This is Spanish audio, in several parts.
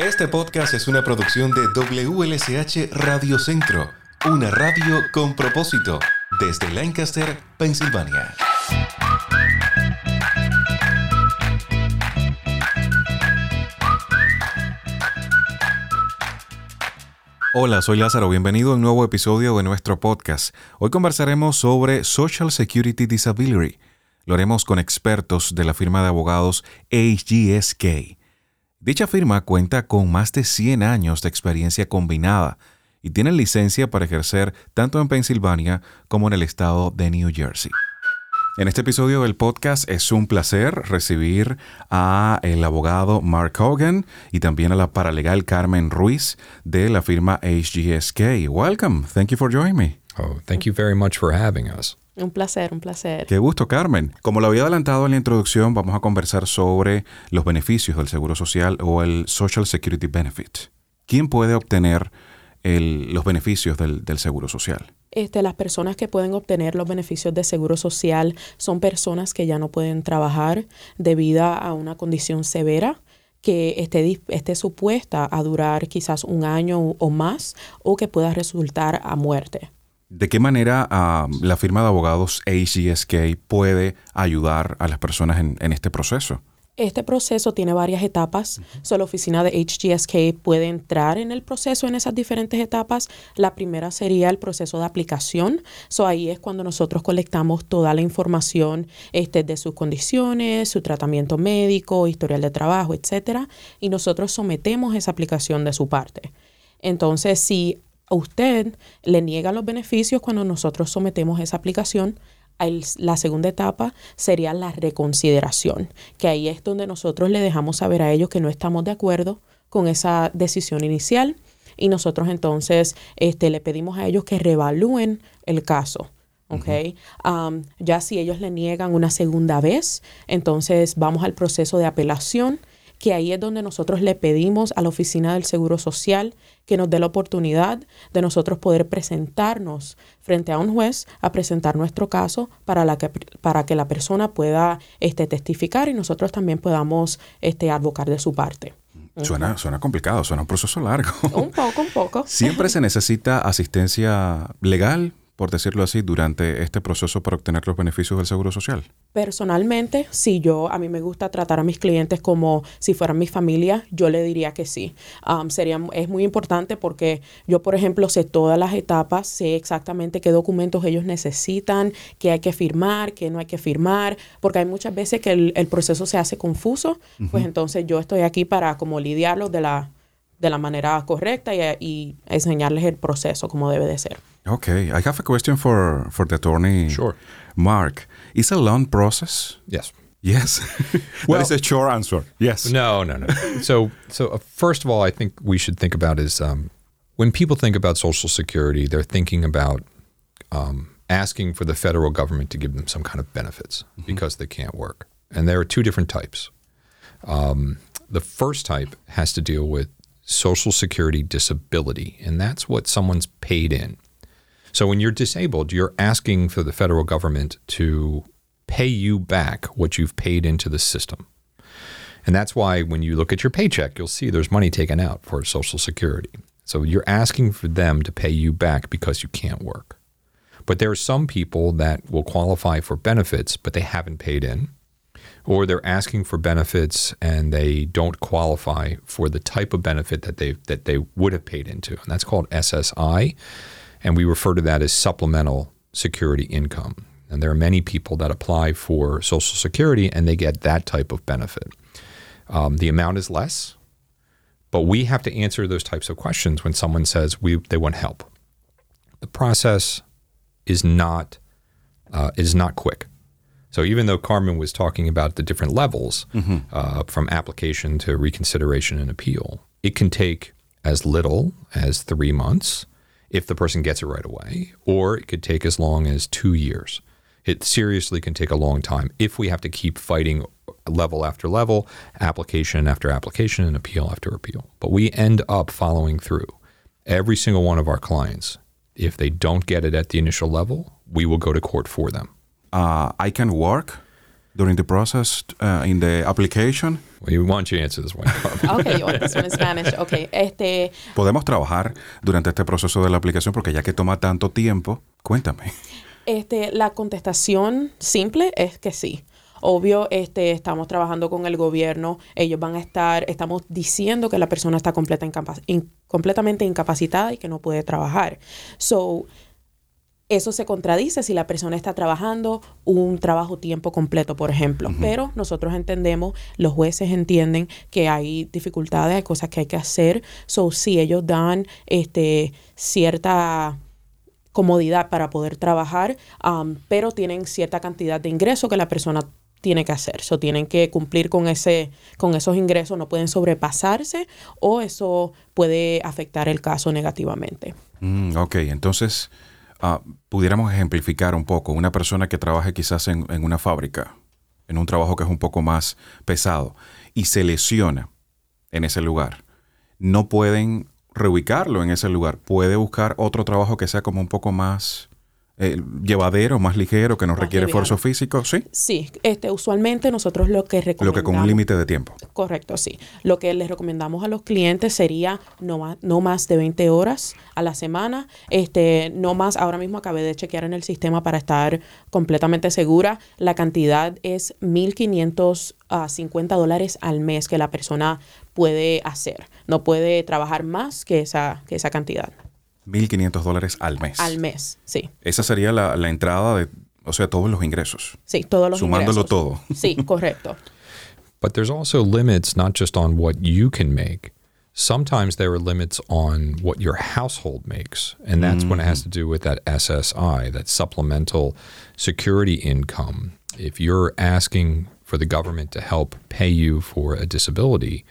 Este podcast es una producción de WLSH Radio Centro, una radio con propósito, desde Lancaster, Pensilvania. Hola, soy Lázaro, bienvenido a un nuevo episodio de nuestro podcast. Hoy conversaremos sobre Social Security Disability. Lo haremos con expertos de la firma de abogados HGSK. Dicha firma cuenta con más de 100 años de experiencia combinada y tiene licencia para ejercer tanto en Pensilvania como en el estado de New Jersey. En este episodio del podcast es un placer recibir a el abogado Mark Hogan y también a la paralegal Carmen Ruiz de la firma HGSK. Welcome. Thank you for joining me. Oh, thank you very much for having us. Un placer, un placer. Qué gusto, Carmen. Como lo había adelantado en la introducción, vamos a conversar sobre los beneficios del Seguro Social o el Social Security Benefit. ¿Quién puede obtener los beneficios del, del Seguro Social? Este, las personas que pueden obtener los beneficios de seguro social son personas que ya no pueden trabajar debido a una condición severa que esté, esté supuesta a durar quizás un año o más o que pueda resultar a muerte. ¿De qué manera la firma de abogados ACSK puede ayudar a las personas en, en este proceso? Este proceso tiene varias etapas. la oficina de HGSK puede entrar en el proceso en esas diferentes etapas. La primera sería el proceso de aplicación. So, ahí es cuando nosotros colectamos toda la información este, de sus condiciones, su tratamiento médico, historial de trabajo, etcétera, y nosotros sometemos esa aplicación de su parte. Entonces, si usted le niega los beneficios cuando nosotros sometemos esa aplicación, la segunda etapa sería la reconsideración, que ahí es donde nosotros le dejamos saber a ellos que no estamos de acuerdo con esa decisión inicial y nosotros entonces este, le pedimos a ellos que reevalúen el caso. Okay. ya si ellos le niegan una segunda vez, entonces vamos al proceso de apelación que ahí es donde nosotros le pedimos a la Oficina del Seguro Social que nos dé la oportunidad de nosotros poder presentarnos frente a un juez a presentar nuestro caso para, la que, para que la persona pueda este, testificar y nosotros también podamos este, advocar de su parte. Suena, suena complicado, suena un proceso largo. Un poco, un poco. Siempre se necesita asistencia legal por decirlo así, durante este proceso para obtener los beneficios del Seguro Social? Personalmente, si yo, a mí me gusta tratar a mis clientes como si fueran mi familia, yo le diría que sí. Um, sería, es muy importante porque yo, por ejemplo, sé todas las etapas, sé exactamente qué documentos ellos necesitan, qué hay que firmar, qué no hay que firmar, porque hay muchas veces que el, proceso se hace confuso, pues entonces yo estoy aquí para como lidiarlo de la, de la manera correcta y, y enseñarles el proceso como debe de ser. Okay, I have a question for for the attorney. Sure. Mark, is a long process? Yes. Yes. well, that is a short answer. Yes. No, no, no. so, so uh, first of all, I think we should think about is um, when people think about Social Security, they're thinking about um, asking for the federal government to give them some kind of benefits mm-hmm. because they can't work, and there are two different types. Um, the first type has to deal with Social Security disability, and that's what someone's paid in. So when you're disabled, you're asking for the federal government to pay you back what you've paid into the system. And that's why when you look at your paycheck, you'll see there's money taken out for Social Security. So you're asking for them to pay you back because you can't work. But there are some people that will qualify for benefits, but they haven't paid in, or they're asking for benefits and they don't qualify for the type of benefit that they that they would have paid into, and that's called SSI. And we refer to that as supplemental security income. And there are many people that apply for Social Security and they get that type of benefit. Um, the amount is less, but we have to answer those types of questions when someone says we, they want help. The process is not uh, is not quick. So even though Carmen was talking about the different levels mm-hmm. uh, from application to reconsideration and appeal, it can take as little as three months if the person gets it right away, or it could take as long as two years. It seriously can take a long time if we have to keep fighting level after level, application after application, and appeal after appeal. But we end up following through. Every single one of our clients, if they don't get it at the initial level, we will go to court for them. Uh, I can work during the process uh, in the application? You want you to answer this one. Okay, you want this one in Spanish. Okay, este, Podemos trabajar durante este proceso de la aplicación porque ya que toma tanto tiempo, cuéntame. este, la contestación simple es que sí. Obvio, este, estamos trabajando con el gobierno, ellos van a estar, estamos diciendo que la persona está completa incapa- in- completamente incapacitada y que no puede trabajar. So, eso se contradice si la persona está trabajando un trabajo tiempo completo, por ejemplo. Pero nosotros entendemos, los jueces entienden que hay dificultades, hay cosas que hay que hacer. So, si ellos dan este, cierta comodidad para poder trabajar, um, pero tienen cierta cantidad de ingresos que la persona tiene que hacer. So, tienen que cumplir con, ese, con esos ingresos, no pueden sobrepasarse o eso puede afectar el caso negativamente. Mm, ok, entonces ah, pudiéramos ejemplificar un poco. Una persona que trabaje quizás en, en una fábrica, en un trabajo que es un poco más pesado, y se lesiona en ese lugar, no pueden reubicarlo en ese lugar. Puede buscar otro trabajo que sea como un poco más eh, llevadero, más ligero, que no Más requiere esfuerzo físico, ¿sí? Sí, este, usualmente nosotros lo que Lo recomendamos... que con un límite de tiempo. Correcto, sí. Lo que les recomendamos a los clientes sería no más, no más de 20 horas a la semana. Este, no más, ahora mismo acabé de chequear en el sistema para estar completamente segura. La cantidad es 1.550 dólares al mes que la persona puede hacer. No puede trabajar más que esa, que esa cantidad. 1.500 dólares al mes. Al mes, sí. Esa sería la, la entrada de, o sea, todos los ingresos. Sí, todos los Sumándolo ingresos. todo. Sí, correcto. But there's also limits not just on what you can make. Sometimes there are limits on what your household makes. And that's when it has mm. to do with that SSI, that supplemental security income. If you're asking for the government to help pay you for a disability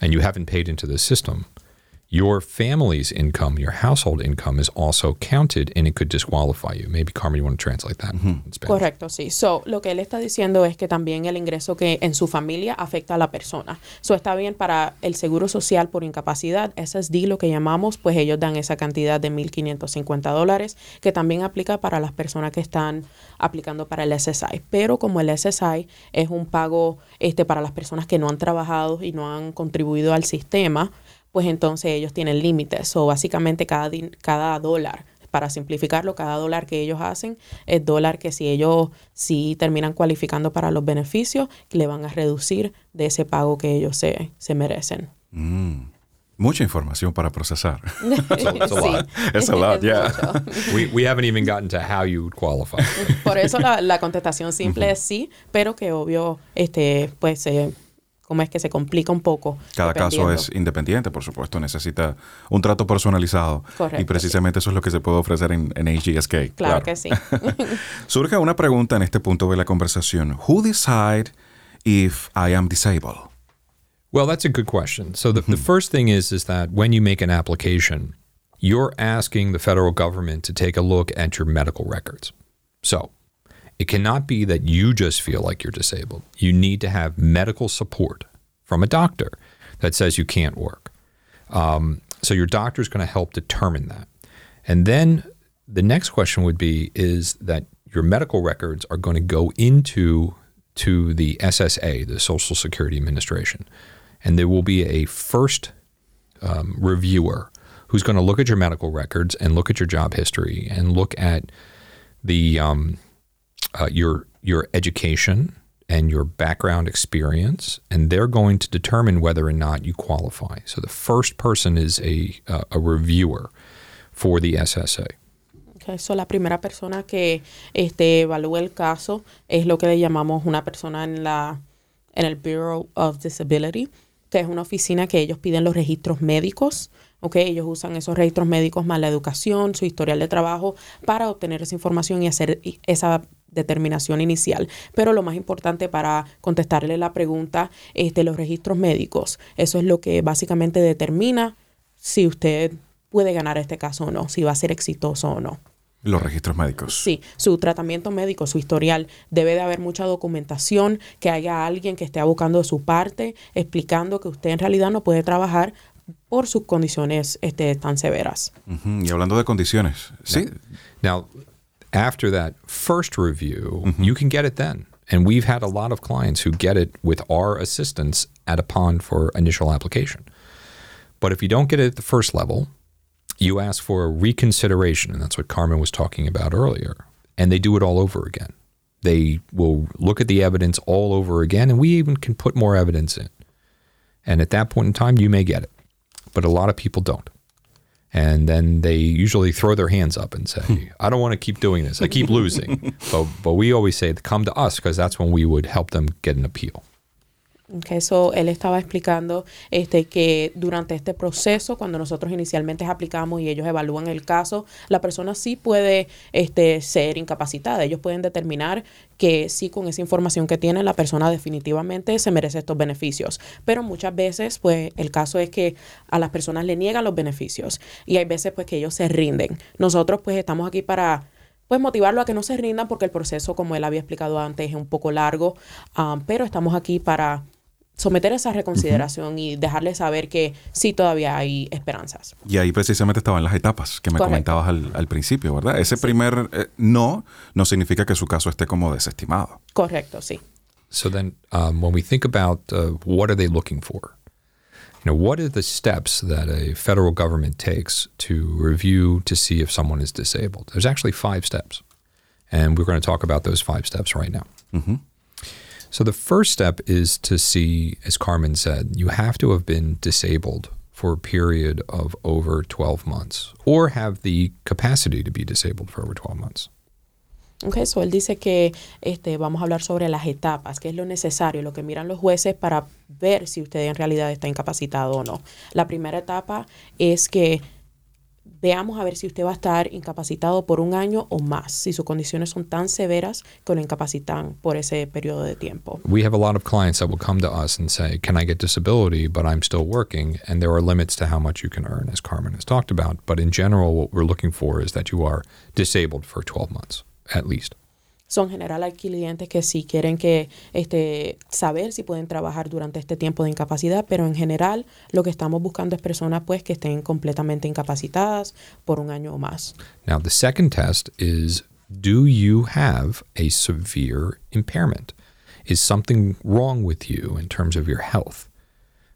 and you haven't paid into the system, your family's income, your household income is also counted and it could disqualify you. Maybe Carmen, you want to translate that in Spanish. Correcto, sí. So, lo que él está diciendo es que también el ingreso que en su familia afecta a la persona. So, está bien para el seguro social por incapacidad, SSD, lo que llamamos, pues ellos dan esa cantidad de 1.550 dólares, que también aplica para las personas que están aplicando para el SSI. Pero como el SSI es un pago este, para las personas que no han trabajado y no han contribuido al sistema, pues entonces ellos tienen límites. O básicamente cada, cada dólar, para simplificarlo, cada dólar que ellos hacen es dólar que si ellos si terminan cualificando para los beneficios, le van a reducir de ese pago que ellos se, se merecen. Mm. Mucha información para procesar. it's a lot. It's a lot, Es yeah. mucho. we, we haven't even gotten to how you would qualify. Por eso la, la contestación simple es sí, pero que obvio, este, pues, eh, como es que se complica un poco. Cada caso es independiente, por supuesto, necesita un trato personalizado. Correcto, y precisamente eso es lo que se puede ofrecer en, en HGSK. Claro que sí. Surge una pregunta en este punto de la conversación. Who decide if I am disabled? Well, that's a good question. So the, the first thing is is that when you make an application, you're asking the federal government to take a look at your medical records. So it cannot be that you just feel like you're disabled. You need to have medical support from a doctor that says you can't work. Um, so your doctor is going to help determine that. And then the next question would be is that your medical records are going to go into to the SSA, the Social Security Administration, and there will be a first um, reviewer who's going to look at your medical records and look at your job history and look at the um, uh, your your education and your background experience, and they're going to determine whether or not you qualify. So the first person is a uh, a reviewer for the SSA. Ok, so la primera persona que este, evalúa el caso es lo que le llamamos una persona en, la, en el Bureau of Disability, que es una oficina que ellos piden los registros médicos. ok, ellos usan esos registros médicos más la educación, su historial de trabajo para obtener esa información y hacer esa determinación inicial. Pero lo más importante para contestarle la pregunta, este, los registros médicos, eso es lo que básicamente determina si usted puede ganar este caso o no, si va a ser exitoso o no. Los registros médicos. Sí, su tratamiento médico, su historial, debe de haber mucha documentación, que haya alguien que esté abocando de su parte, explicando que usted en realidad no puede trabajar por sus condiciones este, tan severas. Y hablando de condiciones, sí, Now, after that first review, mm-hmm. you can get it then. And we've had a lot of clients who get it with our assistance at a pond for initial application. But if you don't get it at the first level, you ask for a reconsideration, and that's what Carmen was talking about earlier, and they do it all over again. They will look at the evidence all over again, and we even can put more evidence in. And at that point in time, you may get it, but a lot of people don't. And then they usually throw their hands up and say, hmm. I don't want to keep doing this. I keep losing. but, but we always say, come to us because that's when we would help them get an appeal. Okay, so él estaba explicando este, que durante este proceso, cuando nosotros inicialmente aplicamos y ellos evalúan el caso, la persona sí puede este, ser incapacitada. Ellos pueden determinar que sí, con esa información que tiene, la persona definitivamente se merece estos beneficios. Pero muchas veces, pues, el caso es que a las personas le niegan los beneficios y hay veces, pues, que ellos se rinden. Nosotros, pues, estamos aquí para pues motivarlo a que no se rindan porque el proceso, como él había explicado antes, es un poco largo, um, pero estamos aquí para someter esa reconsideración y dejarle saber que sí todavía hay esperanzas. Y ahí precisamente estaban las etapas que me Correcto. comentabas al, al principio, ¿verdad? Ese primer eh, no no significa que su caso esté como desestimado. Correcto, sí. So then, um, when we think about uh, what are they looking for, you know, what are the steps that a federal government takes to review to see if someone is disabled? There's actually five steps, and we're going to talk about those five steps right now. So the first step is to see, as Carmen said, you have to have been disabled for a period of over 12 months, or have the capacity to be disabled for over 12 months. Ok, so él dice que este, vamos a hablar sobre las etapas, qué es lo necesario, lo que miran los jueces para ver si usted en realidad está incapacitado o no. La primera etapa es que veamos a ver si usted va a estar incapacitado por un año o más, si sus condiciones son tan severas que lo incapacitan por ese periodo de tiempo. We have a lot of clients that will come to us and say, Can I get disability, but I'm still working? And there are limits to how much you can earn, as Carmen has talked about. But in general, what we're looking for is that you are disabled for 12 months, at least. So, en general hay clientes que sí quieren que este, saber si pueden trabajar durante este tiempo de incapacidad, pero en general lo que estamos buscando es personas pues que estén completamente incapacitadas por un año o más. Now, the second test is Do you have a severe impairment? Is something wrong with you in terms of your health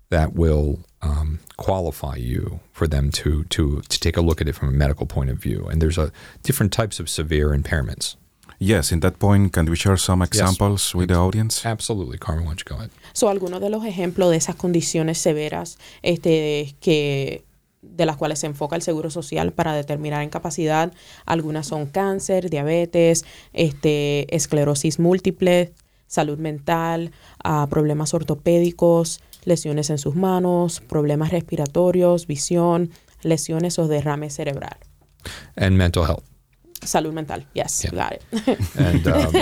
that will um, qualify you for them to, to, to take a look at it from a medical point of view? And there's a different types of severe impairments. Yes, in that point, can we share some examples with the audience? Absolutely. Carmen, why don't you go ahead? So, algunos de los ejemplos de esas condiciones severas este, que de las cuales se enfoca el Seguro Social para determinar incapacidad, algunas son cáncer, diabetes, este, esclerosis múltiple, salud mental, ah, problemas ortopédicos, lesiones en sus manos, problemas respiratorios, visión, lesiones o derrame cerebral. And mental health. Salud mental, yes, Yeah. got it. and um,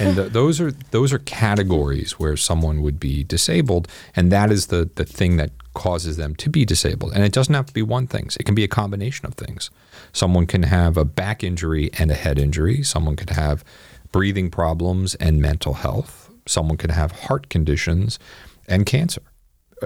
and th- those are those are categories where someone would be disabled, and that is the the thing that causes them to be disabled. And it doesn't have to be one thing; it can be a combination of things. Someone can have a back injury and a head injury. Someone could have breathing problems and mental health. Someone could have heart conditions and cancer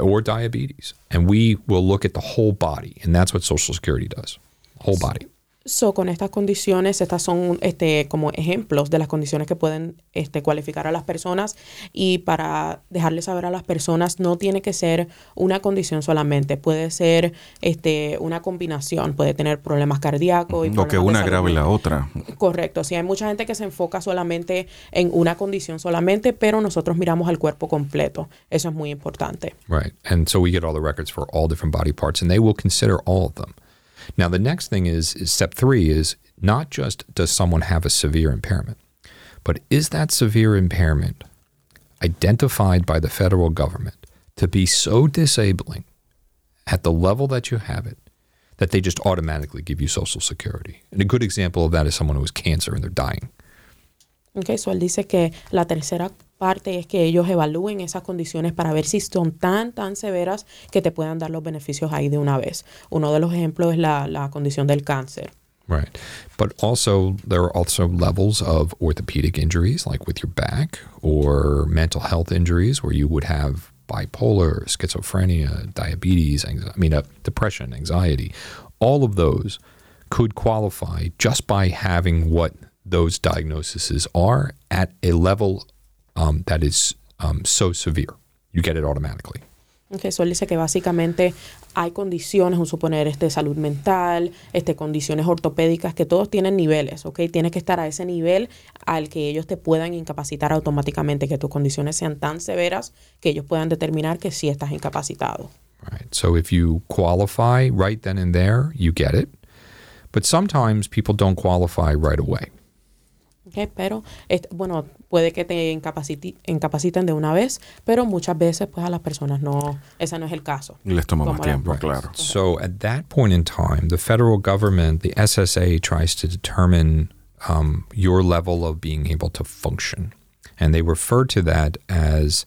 or diabetes. And we will look at the whole body, and that's what Social Security does. Whole body. So, con estas condiciones, estas son este, como ejemplos de las condiciones que pueden este, cualificar a las personas y para dejarles saber a las personas no tiene que ser una condición solamente, puede ser este, una combinación, puede tener problemas cardíacos. y O que problemas de una grave la otra. Correcto, sí, hay mucha gente que se enfoca solamente en una condición solamente, pero nosotros miramos al cuerpo completo, eso es muy importante. Right. And so we get all the records for all different body parts, and they will consider all of them. Now, the next thing is, is step three is not just does someone have a severe impairment, but is that severe impairment identified by the federal government to be so disabling at the level that you have it that they just automatically give you Social Security? And a good example of that is someone who has cancer and they're dying. Ok, so él dice que la tercera parte es que ellos evalúen esas condiciones para ver si son tan, tan severas que te puedan dar los beneficios ahí de una vez. Uno de los ejemplos es la, la condición del cáncer. Right. But also, there are also levels of orthopedic injuries, like with your back, or mental health injuries where you would have bipolar, schizophrenia, diabetes, anxi- I mean, uh, depression, anxiety. All of those could qualify just by having what those diagnoses are at a level um, that is um, so severe. You get it automatically. Okay, so él dice que básicamente hay condiciones, un suponer, este, salud mental, este, condiciones ortopédicas, que todos tienen niveles, ¿ok? Tienes que estar a ese nivel al que ellos te puedan incapacitar automáticamente, que tus condiciones sean tan severas que ellos puedan determinar que sí estás incapacitado. Right. So if you qualify right then and there, you get it. But sometimes people don't qualify right away. Okay, pero, este, bueno, puede que te incapaciti- incapaciten de una vez, pero muchas veces, pues a las personas no, ese no es el caso. Les toma más Como la- tiempo, claro. So at that point in time, the federal government, the SSA, tries to determine um, your level of being able to function. And they refer to that as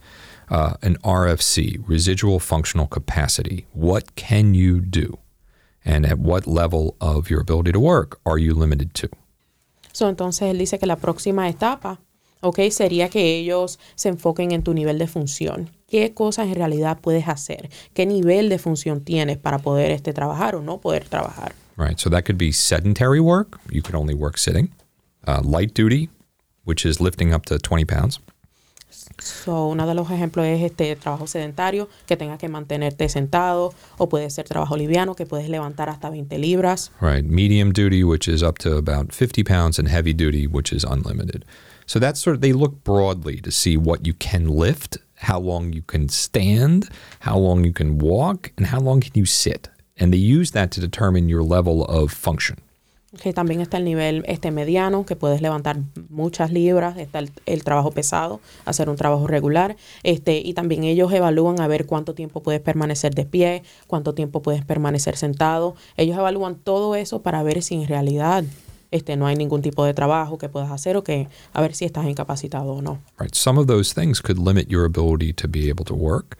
uh, an RFC, residual functional capacity. What can you do? And at what level of your ability to work are you limited to? So, entonces él dice que la próxima etapa, ok, sería que ellos se enfoquen en tu nivel de función. ¿Qué cosas en realidad puedes hacer? ¿Qué nivel de función tienes para poder este, trabajar o no poder trabajar? Right. So that could be sedentary work. You could only work sitting. Uh, light duty, which is lifting up to 20 pounds. So, uno de los ejemplos es este trabajo sedentario, que tengas que mantenerte sentado, o puede ser trabajo liviano, que puedes levantar hasta 20 libras. Right. Medium duty, which is up to about 50 pounds, and heavy duty, which is unlimited. So that's sort of, they look broadly to see what you can lift, how long you can stand, how long you can walk, and how long can you sit. And they use that to determine your level of function. Que también está el nivel este mediano, que puedes levantar muchas libras, está el, el trabajo pesado, hacer un trabajo regular, este, y también ellos evalúan a ver cuánto tiempo puedes permanecer de pie, cuánto tiempo puedes permanecer sentado. Ellos evalúan todo eso para ver si en realidad este, no hay ningún tipo de trabajo que puedas hacer o que a ver si estás incapacitado o no. Right. Some of those things could limit your ability to be able to work.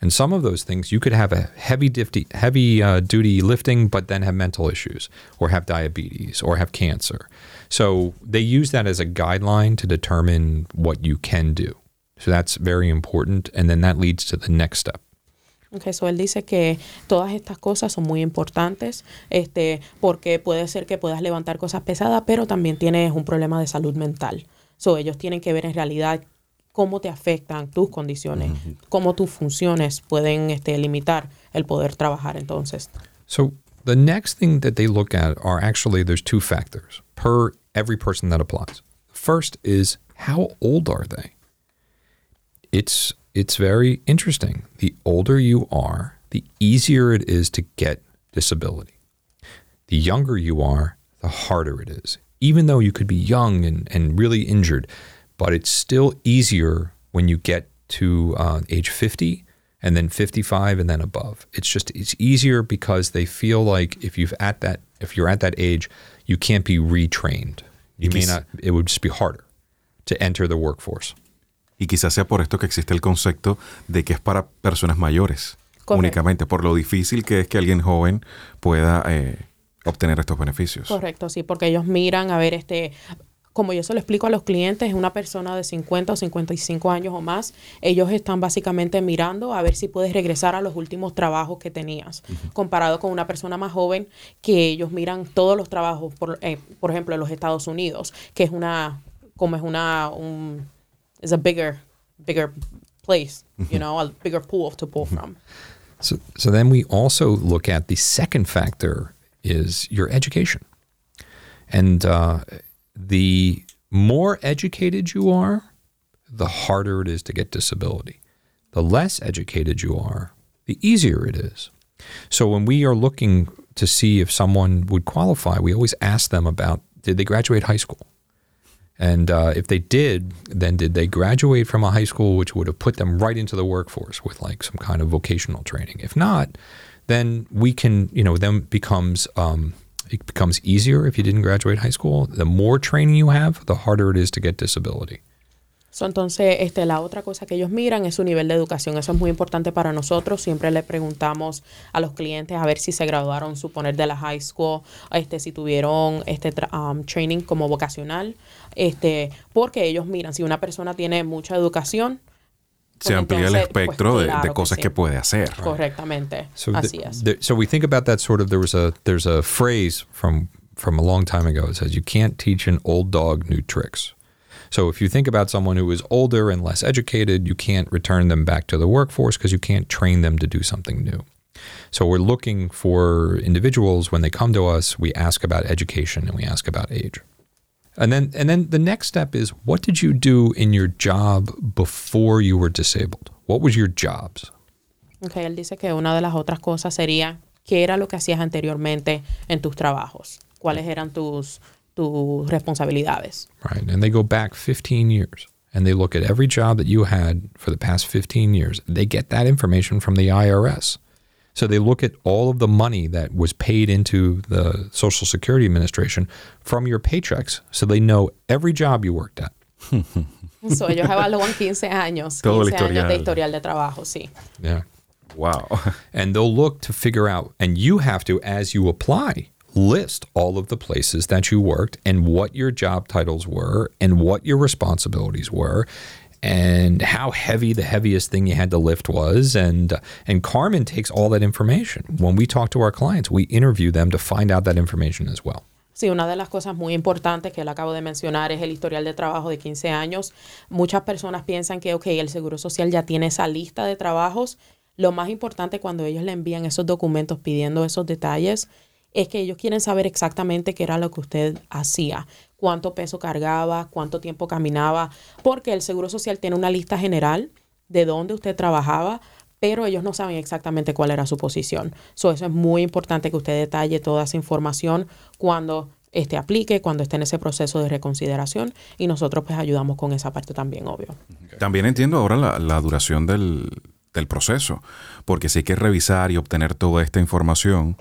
And some of those things you could have a heavy difty, heavy uh, duty lifting, but then have mental issues, or have diabetes, or have cancer. So they use that as a guideline to determine what you can do. So that's very important, and then that leads to the next step. Okay, so él dice que todas estas cosas son muy importantes, este, porque puede ser que puedas levantar cosas pesadas, pero también tienes un problema de salud mental. So ellos tienen que ver en realidad cómo te afectan tus condiciones, cómo tus funciones pueden este, limitar el poder trabajar entonces. So the next thing that they look at are actually there's two factors per every person that applies. First is how old are they? It's it's very interesting. The older you are, the easier it is to get disability. The younger you are, the harder it is. Even though you could be young and, and really injured, but it's still easier when you get to uh, age 50 and then 55 and then above. It's just it's easier because they feel like if you've at that if you're at that age, you can't be retrained. You may not. It would just be harder to enter the workforce. Y quizás sea por esto que existe el concepto de que es para personas mayores Correcto. únicamente, por lo difícil que es que alguien joven pueda eh, obtener estos beneficios. Correcto, sí, porque ellos miran a ver, este, como yo se lo explico a los clientes, una persona de 50 o 55 años o más, ellos están básicamente mirando a ver si puedes regresar a los últimos trabajos que tenías, comparado con una persona más joven que ellos miran todos los trabajos, por, eh, por ejemplo, en los Estados Unidos, que es una, como es una, un, es a bigger, bigger place, you know, a bigger pool to pull from. So, so then we also look at the second factor is your education, and uh, the more educated you are, the harder it is to get disability. The less educated you are, the easier it is. So when we are looking to see if someone would qualify, we always ask them about did they graduate high school? And uh, if they did, then did they graduate from a high school which would have put them right into the workforce with like some kind of vocational training? If not, then we can, you know, then becomes um, it becomes easier if you didn't graduate high school. The more training you have, the harder it is to get disability. So, entonces, este, la otra cosa que ellos miran es su nivel de educación. Eso es muy importante para nosotros. Siempre le preguntamos a los clientes a ver si se graduaron, suponer, de la high school, este, si tuvieron este um, training como vocacional, este, porque ellos miran si una persona tiene mucha educación. Se amplía el entonces, pues, espectro de- de, claro cosas sí. que puede hacer. Correctamente. So Así the- es. the- so we think about that sort of there was a there's a phrase from from a long time ago. It says you can't teach an old dog new tricks. So if you think about someone who is older and less educated, you can't return them back to the workforce because you can't train them to do something new. So we're looking for individuals when they come to us, we ask about education and we ask about age. And then and then the next step is what did you do in your job before you were disabled? What was your jobs? Okay, él dice que una de las otras cosas sería qué era lo que hacías anteriormente en tus trabajos, cuáles eran tus tus responsabilidades. Right. And they go back 15 years and they look at every job that you had for the past 15 years. They get that information from the IRS. So they look at all of the money that was paid into the Social Security Administration from your paychecks. So they know every job you worked at. so ellos evalúan 15 años, 15 años de historial de trabajo, sí. Yeah. Wow. And they'll look to figure out, and you have to, as you apply, list all of the places that you worked and what your job titles were and what your responsibilities were and how heavy the heaviest thing you had to lift was and and Carmen takes all that information when we talk to our clients we interview them to find out that information as well Sí, una de las cosas muy importantes que acabo de mencionar es el historial de trabajo de 15 años. Muchas personas piensan que, ok, el Seguro Social ya tiene esa lista de trabajos. Lo más importante cuando ellos le envían esos documentos pidiendo esos detalles es que ellos quieren saber exactamente qué era lo que usted hacía, cuánto peso cargaba, cuánto tiempo caminaba, porque el Seguro Social tiene una lista general de dónde usted trabajaba, pero ellos no saben exactamente cuál era su posición. So, eso es muy importante que usted detalle toda esa información cuando este aplique, cuando esté en ese proceso de reconsideración y nosotros pues ayudamos con esa parte también, obvio. También entiendo ahora la, la duración del, del proceso, porque si hay que revisar y obtener toda esta información,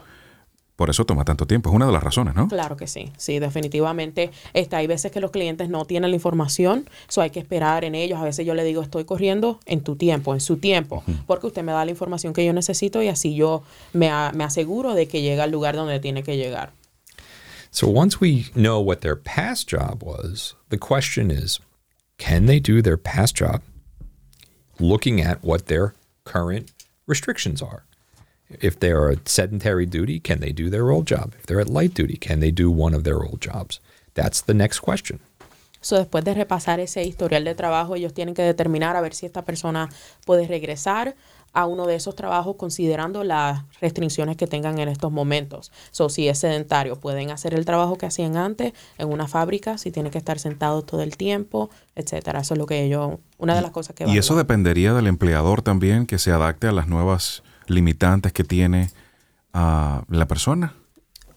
por eso toma tanto tiempo. Es una de las razones, ¿no? Claro que sí, sí, definitivamente. Este, hay veces que los clientes no tienen la información, so hay que esperar en ellos. A veces yo le digo, estoy corriendo en tu tiempo, en su tiempo, porque usted me da la información que yo necesito y así yo me, a- me aseguro de que llega al lugar donde tiene que llegar. so once we know what their past job was the question is can they do their past job looking at what their current restrictions are If they are at sedentary duty, can they do their old job? If they're at light duty, can they do one of their old jobs? That's the next question. So, después de repasar ese historial de trabajo, ellos tienen que determinar a ver si esta persona puede regresar a uno de esos trabajos considerando las restricciones que tengan en estos momentos. So, si es sedentario, pueden hacer el trabajo que hacían antes en una fábrica, si tienen que estar sentados todo el tiempo, etcétera. Eso es lo que ellos, una de las cosas que Y eso evalúan. dependería del empleador también, que se adapte a las nuevas limitantes que tiene ah, la persona.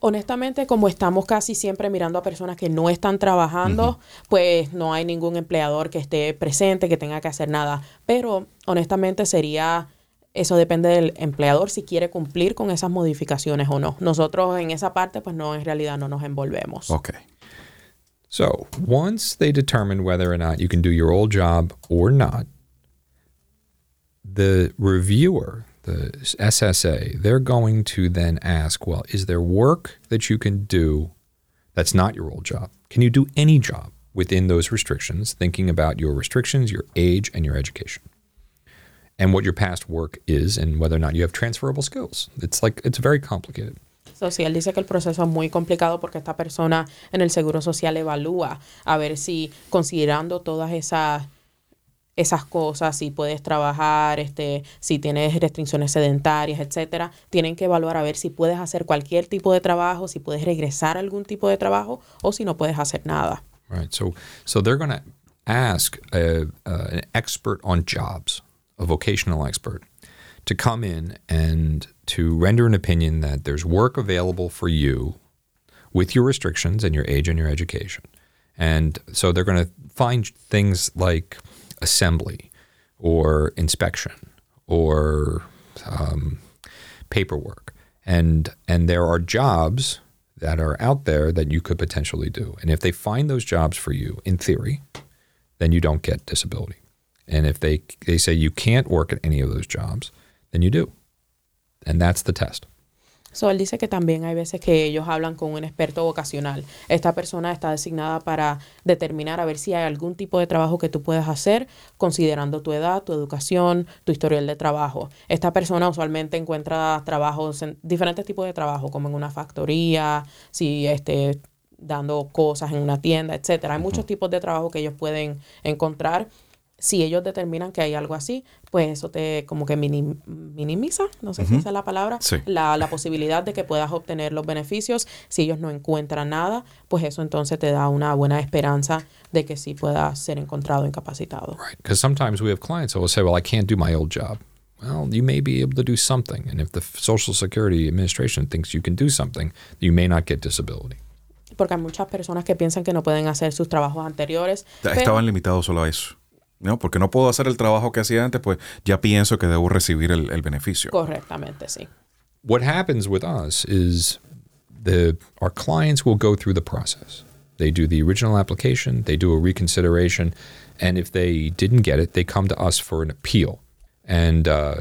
Honestamente, como estamos casi siempre mirando a personas que no están trabajando, pues no hay ningún empleador que esté presente, que tenga que hacer nada. Pero honestamente sería, eso depende del empleador si quiere cumplir con esas modificaciones o no. Nosotros en esa parte, pues no, en realidad no nos envolvemos. Ok. So once they determine whether or not you can do your old job or not, the reviewer, the SSA, they're going to then ask, well, is there work that you can do that's not your old job? Can you do any job within those restrictions, thinking about your restrictions, your age, and your education? And what your past work is, and whether or not you have transferable skills. It's like, it's very complicated. So, sí, él dice que el proceso es muy complicado porque esta persona en el Seguro Social evalúa a ver si considerando todas esas esas cosas, si puedes trabajar, este, si tienes restricciones sedentarias, etcétera, tienen que evaluar a ver si puedes hacer cualquier tipo de trabajo, si puedes regresar a algún tipo de trabajo o si no puedes hacer nada. Right. So, so they're going to ask a, uh, an expert on jobs, a vocational expert, to come in and to render an opinion that there's work available for you with your restrictions and your age and your education. And so they're going to find things like assembly or inspection or um, paperwork. And, and there are jobs that are out there that you could potentially do. And if they find those jobs for you, in theory, then you don't get disability. And if they, they say you can't work at any of those jobs, then you do. And that's the test. So, él dice que también hay veces que ellos hablan con un experto vocacional. Esta persona está designada para determinar a ver si hay algún tipo de trabajo que tú puedes hacer considerando tu edad, tu educación, tu historial de trabajo. Esta persona usualmente encuentra trabajos en diferentes tipos de trabajo, como en una factoría, si este dando cosas en una tienda, etcétera. Hay muchos tipos de trabajo que ellos pueden encontrar. Si ellos determinan que hay algo así, pues eso te como que minim- minimiza, no sé si esa es la palabra, Sí. la, la posibilidad de que puedas obtener los beneficios. Si ellos no encuentran nada, pues eso entonces te da una buena esperanza de que sí pueda ser encontrado incapacitado. Right. Because sometimes we have clients that will say, well, I can't do my old job. Well, you may be able to do something. And if the Social Security Administration thinks you can do something, you may not get disability. Porque hay muchas personas que piensan que no pueden hacer sus trabajos anteriores. pero- Estaban limitados solo a eso. No, porque no puedo hacer el trabajo que hacía antes, pues ya pienso que debo recibir el, el beneficio. Correctamente, sí. What happens with us is the our clients will go through the process. They do the original application, they do a reconsideration, and if they didn't get it, they come to us for an appeal. And uh,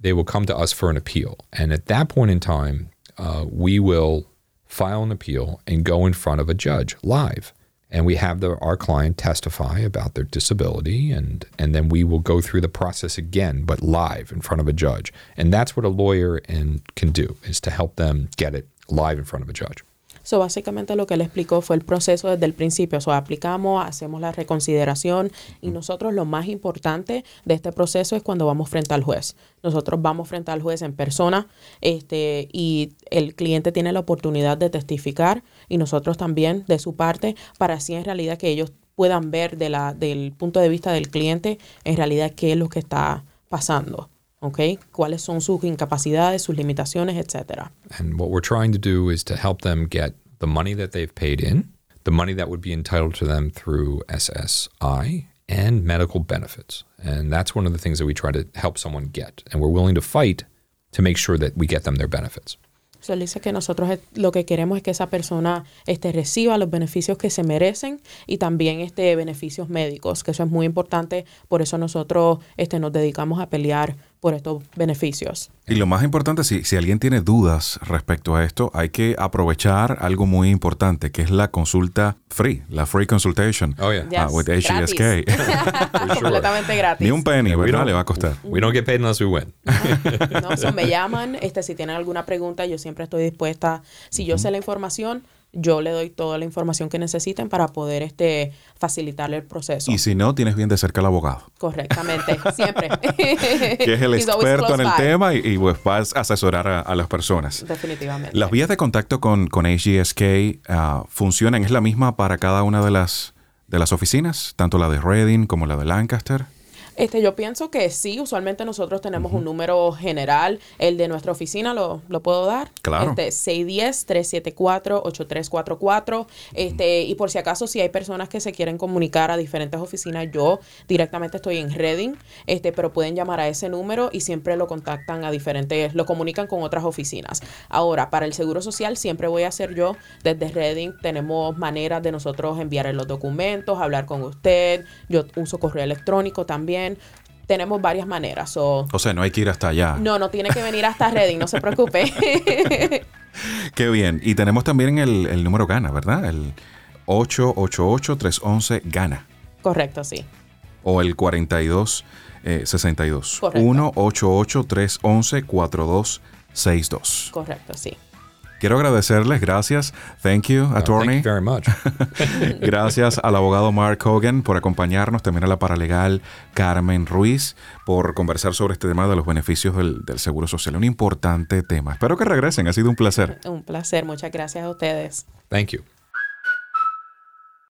they will come to us for an appeal. And at that point in time, uh, we will file an appeal and go in front of a judge live. And we have the, our client testify about their disability, and, and then we will go through the process again, but live in front of a judge. And that's what a lawyer and can do, is to help them get it live in front of a judge. So, básicamente lo que le explicó fue el proceso desde el principio. So, aplicamos, hacemos la reconsideración y nosotros lo más importante de este proceso es cuando vamos frente al juez. Nosotros vamos frente al juez en persona este, y el cliente tiene la oportunidad de testificar y nosotros también de su parte para así en realidad que ellos puedan ver de la, del punto de vista del cliente en realidad qué es lo que está pasando. ¿ok? ¿Cuáles son sus incapacidades, sus limitaciones, etcétera? And what we're trying to do is to help them get the money that they've paid in, the money that would be entitled to them through SSI, and medical benefits. And that's one of the things that we try to help someone get. And we're willing to fight to make sure that we get them their benefits. Él dice que nosotros lo que queremos es que esa persona este, reciba los beneficios que se merecen y también este, beneficios médicos, que eso es muy importante. Por eso nosotros este, nos dedicamos a pelear por estos beneficios. Y lo más importante, si, si alguien tiene dudas respecto a esto, hay que aprovechar algo muy importante, que es la consulta free, la free consultation Oh, yeah. ah, with HGSK. gratis. Completamente gratis. Ni un penny, ¿verdad? Le va a costar. We don't get paid unless we win. No, so me llaman, este, si tienen alguna pregunta, yo siempre estoy dispuesta. Si yo sé la información, yo le doy toda la información que necesiten para poder este, facilitarle el proceso. Y si no, tienes bien de cerca al abogado, Correctamente, siempre. que es el He's experto en el by. tema y, y, pues vas a asesorar a, a las personas. Definitivamente. Las vías de contacto con, con HGSK ah, funcionan, es la misma para cada una de las, de las oficinas, tanto la de Reading como la de Lancaster. Este, yo pienso que sí, usualmente nosotros tenemos un número general, el de nuestra oficina lo, lo puedo dar. Claro. Este, 610-374-8344. Este, y por si acaso, si hay personas que se quieren comunicar a diferentes oficinas, yo directamente estoy en Reading, este, pero pueden llamar a ese número y siempre lo contactan a diferentes, lo comunican con otras oficinas. Ahora, para el Seguro Social siempre voy a hacer yo desde Reading, tenemos maneras de nosotros enviarle los documentos, hablar con usted, yo uso correo electrónico también. Tenemos varias maneras. o O sea, no hay que ir hasta allá. no, no tiene que venir hasta Reading, no se preocupe. Qué bien. Y tenemos también el, el número GANA, ¿verdad? El 888-311-GANA. Correcto, sí. O el 4262. Correcto. 1-888-311-4262. Correcto, sí. Quiero agradecerles. Gracias. Thank you, attorney. thank you very much. Gracias al abogado Mark Hogan por acompañarnos, también a la paralegal Carmen Ruiz por conversar sobre este tema de los beneficios del, del Seguro Social. Un importante tema. Espero que regresen, ha sido un placer. Un placer, muchas gracias a ustedes. Thank you.